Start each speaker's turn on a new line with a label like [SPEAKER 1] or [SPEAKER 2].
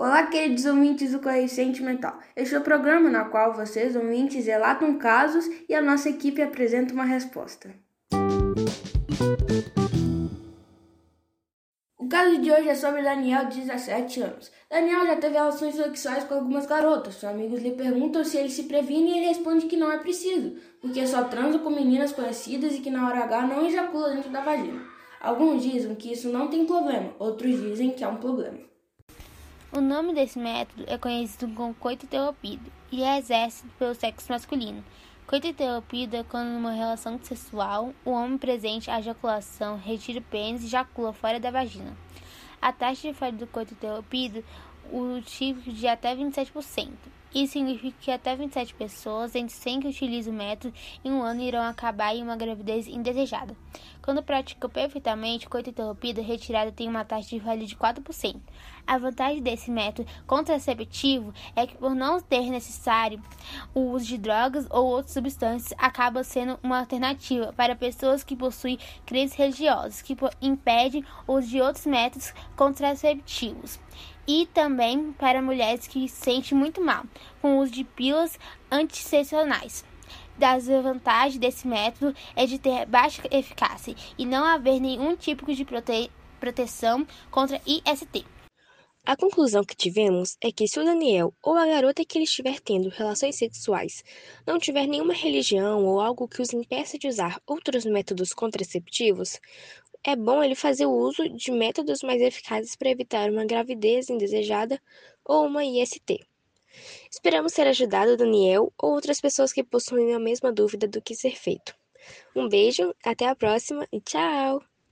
[SPEAKER 1] Olá, queridos ouvintes do Correio Sentimental. Este é o programa na qual vocês, ouvintes, relatam casos e a nossa equipe apresenta uma resposta. O caso de hoje é sobre Daniel, de 17 anos. Daniel já teve relações sexuais com algumas garotas. Seus amigos lhe perguntam se ele se previne e ele responde que não é preciso, porque só transa com meninas conhecidas e que na hora H não ejacula dentro da vagina. Alguns dizem que isso não tem problema, outros dizem que é um problema.
[SPEAKER 2] O nome desse método é conhecido como coito interrompido e é exercido pelo sexo masculino. Coito interrompido é quando, numa relação sexual, o homem presente a ejaculação retira o pênis e ejacula fora da vagina. A taxa de falha do coito interrompido o tipo de até 27%. Isso significa que até 27 pessoas entre 100 que utilizam o método em um ano irão acabar em uma gravidez indesejada. Quando praticam perfeitamente, coito interrompido retirada tem uma taxa de falha de 4%. A vantagem desse método contraceptivo é que, por não ter necessário o uso de drogas ou outras substâncias, acaba sendo uma alternativa para pessoas que possuem crenças religiosas, que impedem o uso de outros métodos contraceptivos e também para mulheres que se sentem muito mal com o uso de pílulas antissecionais. Das vantagens desse método é de ter baixa eficácia e não haver nenhum tipo de prote proteção contra IST.
[SPEAKER 3] A conclusão que tivemos é que se o Daniel ou a garota que ele estiver tendo relações sexuais não tiver nenhuma religião ou algo que os impeça de usar outros métodos contraceptivos, é bom ele fazer o uso de métodos mais eficazes para evitar uma gravidez indesejada ou uma IST. Esperamos ter ajudado Daniel ou outras pessoas que possuem a mesma dúvida do que ser feito. Um beijo, até a próxima e tchau!